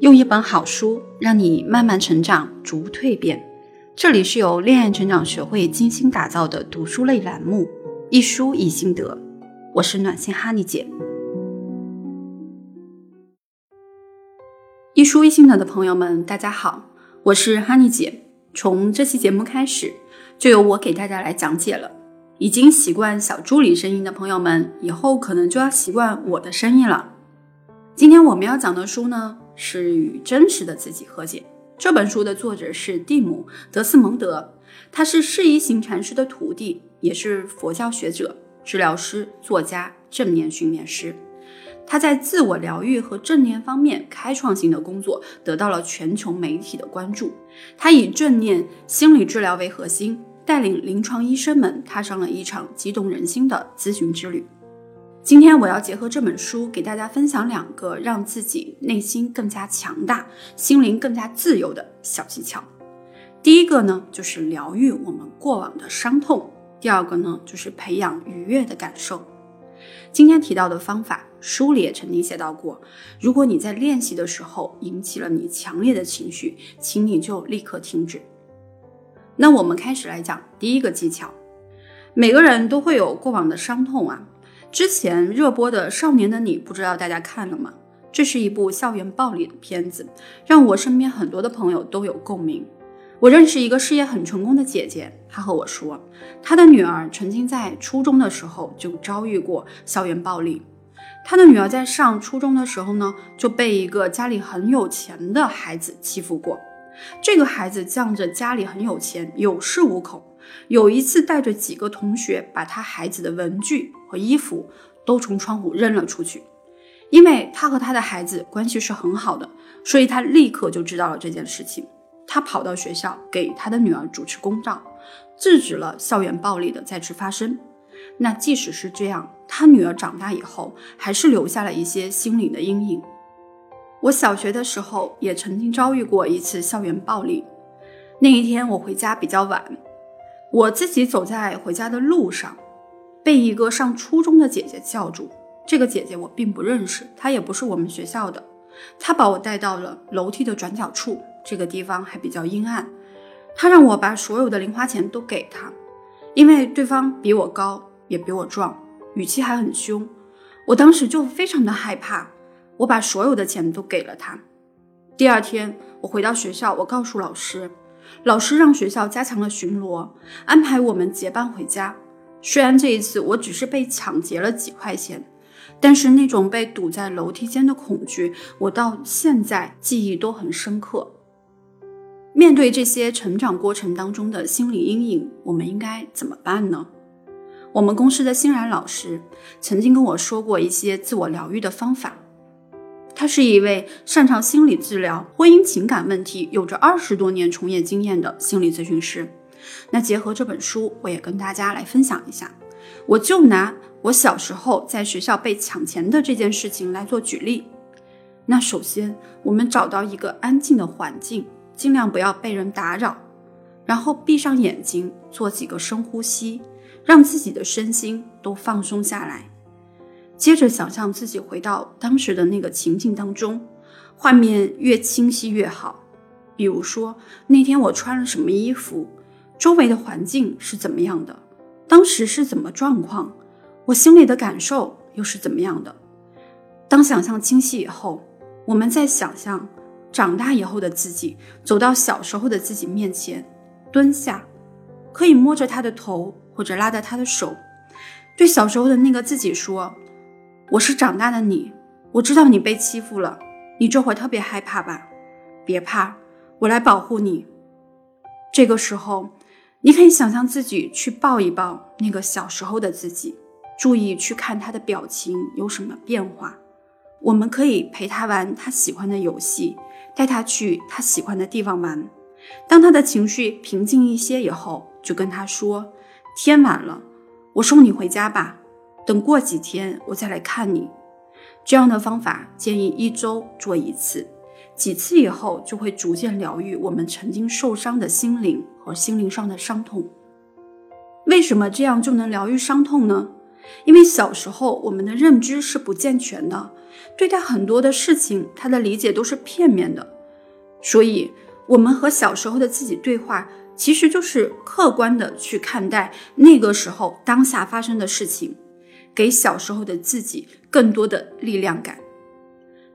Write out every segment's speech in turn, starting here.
用一本好书让你慢慢成长，逐步蜕变。这里是由恋爱成长学会精心打造的读书类栏目，一书一心得。我是暖心哈尼姐。一书一心得的朋友们，大家好，我是哈尼姐。从这期节目开始，就由我给大家来讲解了。已经习惯小助理声音的朋友们，以后可能就要习惯我的声音了。今天我们要讲的书呢，是《与真实的自己和解》。这本书的作者是蒂姆·德斯蒙德，他是释疑行禅师的徒弟，也是佛教学者、治疗师、作家、正念训练师。他在自我疗愈和正念方面开创性的工作得到了全球媒体的关注。他以正念心理治疗为核心。带领临床医生们踏上了一场激动人心的咨询之旅。今天我要结合这本书，给大家分享两个让自己内心更加强大、心灵更加自由的小技巧。第一个呢，就是疗愈我们过往的伤痛；第二个呢，就是培养愉悦的感受。今天提到的方法，书里也曾经写到过。如果你在练习的时候引起了你强烈的情绪，请你就立刻停止。那我们开始来讲第一个技巧。每个人都会有过往的伤痛啊。之前热播的《少年的你》，不知道大家看了吗？这是一部校园暴力的片子，让我身边很多的朋友都有共鸣。我认识一个事业很成功的姐姐，她和我说，她的女儿曾经在初中的时候就遭遇过校园暴力。她的女儿在上初中的时候呢，就被一个家里很有钱的孩子欺负过。这个孩子仗着家里很有钱，有恃无恐。有一次，带着几个同学，把他孩子的文具和衣服都从窗户扔了出去。因为他和他的孩子关系是很好的，所以他立刻就知道了这件事情。他跑到学校给他的女儿主持公道，制止了校园暴力的再次发生。那即使是这样，他女儿长大以后，还是留下了一些心理的阴影。我小学的时候也曾经遭遇过一次校园暴力。那一天我回家比较晚，我自己走在回家的路上，被一个上初中的姐姐叫住。这个姐姐我并不认识，她也不是我们学校的。她把我带到了楼梯的转角处，这个地方还比较阴暗。她让我把所有的零花钱都给她，因为对方比我高，也比我壮，语气还很凶。我当时就非常的害怕。我把所有的钱都给了他。第二天，我回到学校，我告诉老师，老师让学校加强了巡逻，安排我们结伴回家。虽然这一次我只是被抢劫了几块钱，但是那种被堵在楼梯间的恐惧，我到现在记忆都很深刻。面对这些成长过程当中的心理阴影，我们应该怎么办呢？我们公司的欣然老师曾经跟我说过一些自我疗愈的方法。他是一位擅长心理治疗、婚姻情感问题、有着二十多年从业经验的心理咨询师。那结合这本书，我也跟大家来分享一下。我就拿我小时候在学校被抢钱的这件事情来做举例。那首先，我们找到一个安静的环境，尽量不要被人打扰，然后闭上眼睛，做几个深呼吸，让自己的身心都放松下来。接着想象自己回到当时的那个情境当中，画面越清晰越好。比如说那天我穿了什么衣服，周围的环境是怎么样的，当时是怎么状况，我心里的感受又是怎么样的。当想象清晰以后，我们再想象长大以后的自己走到小时候的自己面前，蹲下，可以摸着他的头或者拉着他的手，对小时候的那个自己说。我是长大的你，我知道你被欺负了，你这会特别害怕吧？别怕，我来保护你。这个时候，你可以想象自己去抱一抱那个小时候的自己，注意去看他的表情有什么变化。我们可以陪他玩他喜欢的游戏，带他去他喜欢的地方玩。当他的情绪平静一些以后，就跟他说：“天晚了，我送你回家吧。”等过几天我再来看你，这样的方法建议一周做一次，几次以后就会逐渐疗愈我们曾经受伤的心灵和心灵上的伤痛。为什么这样就能疗愈伤痛呢？因为小时候我们的认知是不健全的，对待很多的事情，他的理解都是片面的，所以我们和小时候的自己对话，其实就是客观的去看待那个时候当下发生的事情，给小时候的自己更多的力量感。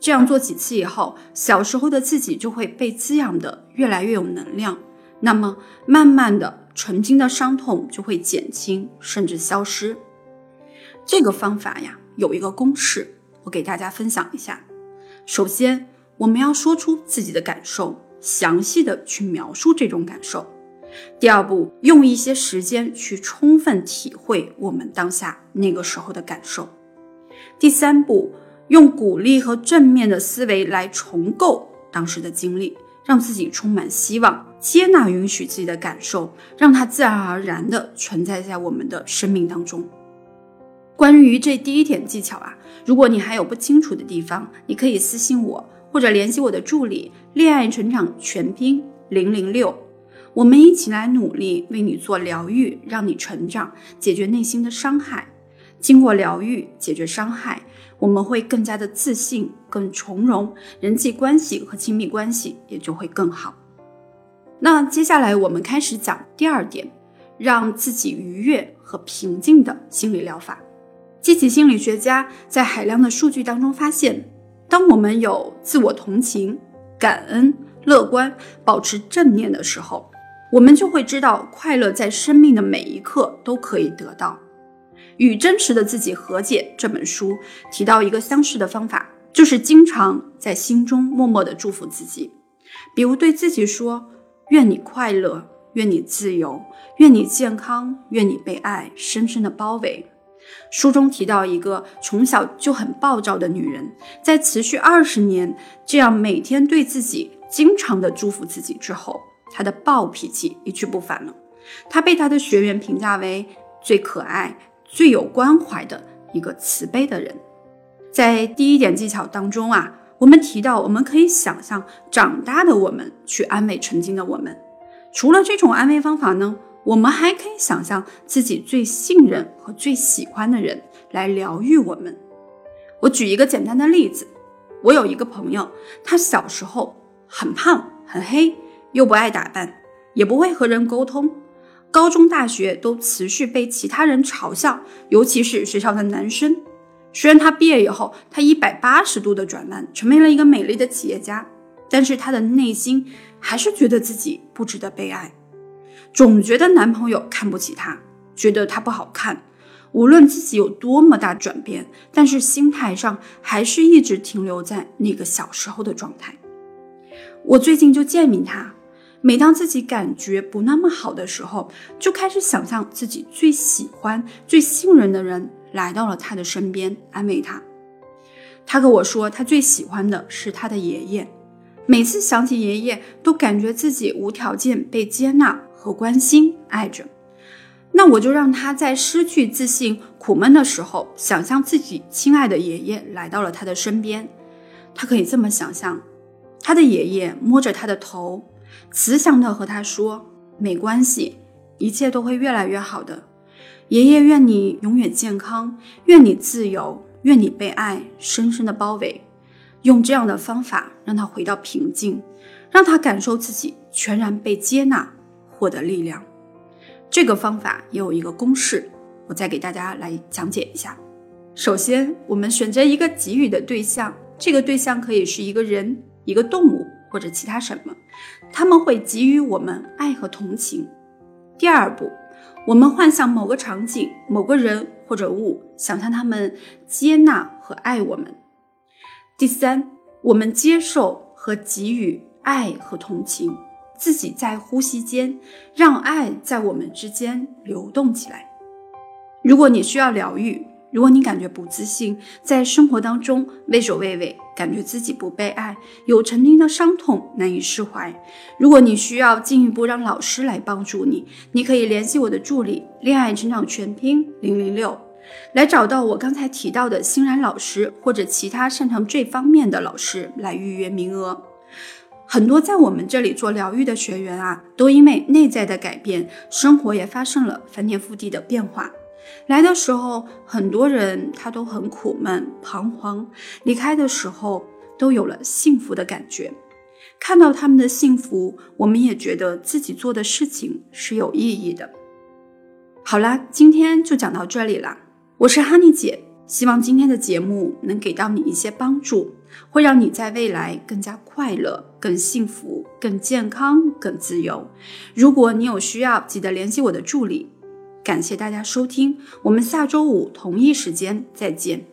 这样做几次以后，小时候的自己就会被滋养的越来越有能量。那么，慢慢的，曾经的伤痛就会减轻，甚至消失。这个方法呀，有一个公式，我给大家分享一下。首先，我们要说出自己的感受，详细的去描述这种感受。第二步，用一些时间去充分体会我们当下那个时候的感受。第三步。用鼓励和正面的思维来重构当时的经历，让自己充满希望，接纳、允许自己的感受，让它自然而然地存在在我们的生命当中。关于这第一点技巧啊，如果你还有不清楚的地方，你可以私信我，或者联系我的助理“恋爱成长全拼零零六”，我们一起来努力为你做疗愈，让你成长，解决内心的伤害。经过疗愈，解决伤害。我们会更加的自信，更从容，人际关系和亲密关系也就会更好。那接下来我们开始讲第二点，让自己愉悦和平静的心理疗法。积极心理学家在海量的数据当中发现，当我们有自我同情、感恩、乐观，保持正念的时候，我们就会知道快乐在生命的每一刻都可以得到。与真实的自己和解这本书提到一个相似的方法，就是经常在心中默默的祝福自己，比如对自己说：“愿你快乐，愿你自由，愿你健康，愿你被爱深深的包围。”书中提到一个从小就很暴躁的女人，在持续二十年这样每天对自己经常的祝福自己之后，他的暴脾气一去不返了。他被他的学员评价为最可爱。最有关怀的一个慈悲的人，在第一点技巧当中啊，我们提到我们可以想象长大的我们去安慰曾经的我们。除了这种安慰方法呢，我们还可以想象自己最信任和最喜欢的人来疗愈我们。我举一个简单的例子，我有一个朋友，他小时候很胖很黑，又不爱打扮，也不会和人沟通。高中、大学都持续被其他人嘲笑，尤其是学校的男生。虽然他毕业以后，他一百八十度的转弯，成为了一个美丽的企业家，但是他的内心还是觉得自己不值得被爱，总觉得男朋友看不起他，觉得他不好看。无论自己有多么大转变，但是心态上还是一直停留在那个小时候的状态。我最近就建议他。每当自己感觉不那么好的时候，就开始想象自己最喜欢、最信任的人来到了他的身边，安慰他。他跟我说，他最喜欢的是他的爷爷，每次想起爷爷，都感觉自己无条件被接纳和关心爱着。那我就让他在失去自信、苦闷的时候，想象自己亲爱的爷爷来到了他的身边。他可以这么想象：他的爷爷摸着他的头。慈祥的和他说：“没关系，一切都会越来越好的。爷爷愿你永远健康，愿你自由，愿你被爱深深的包围。用这样的方法让他回到平静，让他感受自己全然被接纳，获得力量。这个方法也有一个公式，我再给大家来讲解一下。首先，我们选择一个给予的对象，这个对象可以是一个人、一个动物或者其他什么。”他们会给予我们爱和同情。第二步，我们幻想某个场景、某个人或者物，想象他们接纳和爱我们。第三，我们接受和给予爱和同情，自己在呼吸间让爱在我们之间流动起来。如果你需要疗愈，如果你感觉不自信，在生活当中畏首畏尾，感觉自己不被爱，有曾经的伤痛难以释怀，如果你需要进一步让老师来帮助你，你可以联系我的助理“恋爱成长全拼零零六”，来找到我刚才提到的欣然老师或者其他擅长这方面的老师来预约名额。很多在我们这里做疗愈的学员啊，都因为内在的改变，生活也发生了翻天覆地的变化。来的时候，很多人他都很苦闷、彷徨；离开的时候，都有了幸福的感觉。看到他们的幸福，我们也觉得自己做的事情是有意义的。好啦，今天就讲到这里啦。我是哈尼姐，希望今天的节目能给到你一些帮助，会让你在未来更加快乐、更幸福、更健康、更自由。如果你有需要，记得联系我的助理。感谢大家收听，我们下周五同一时间再见。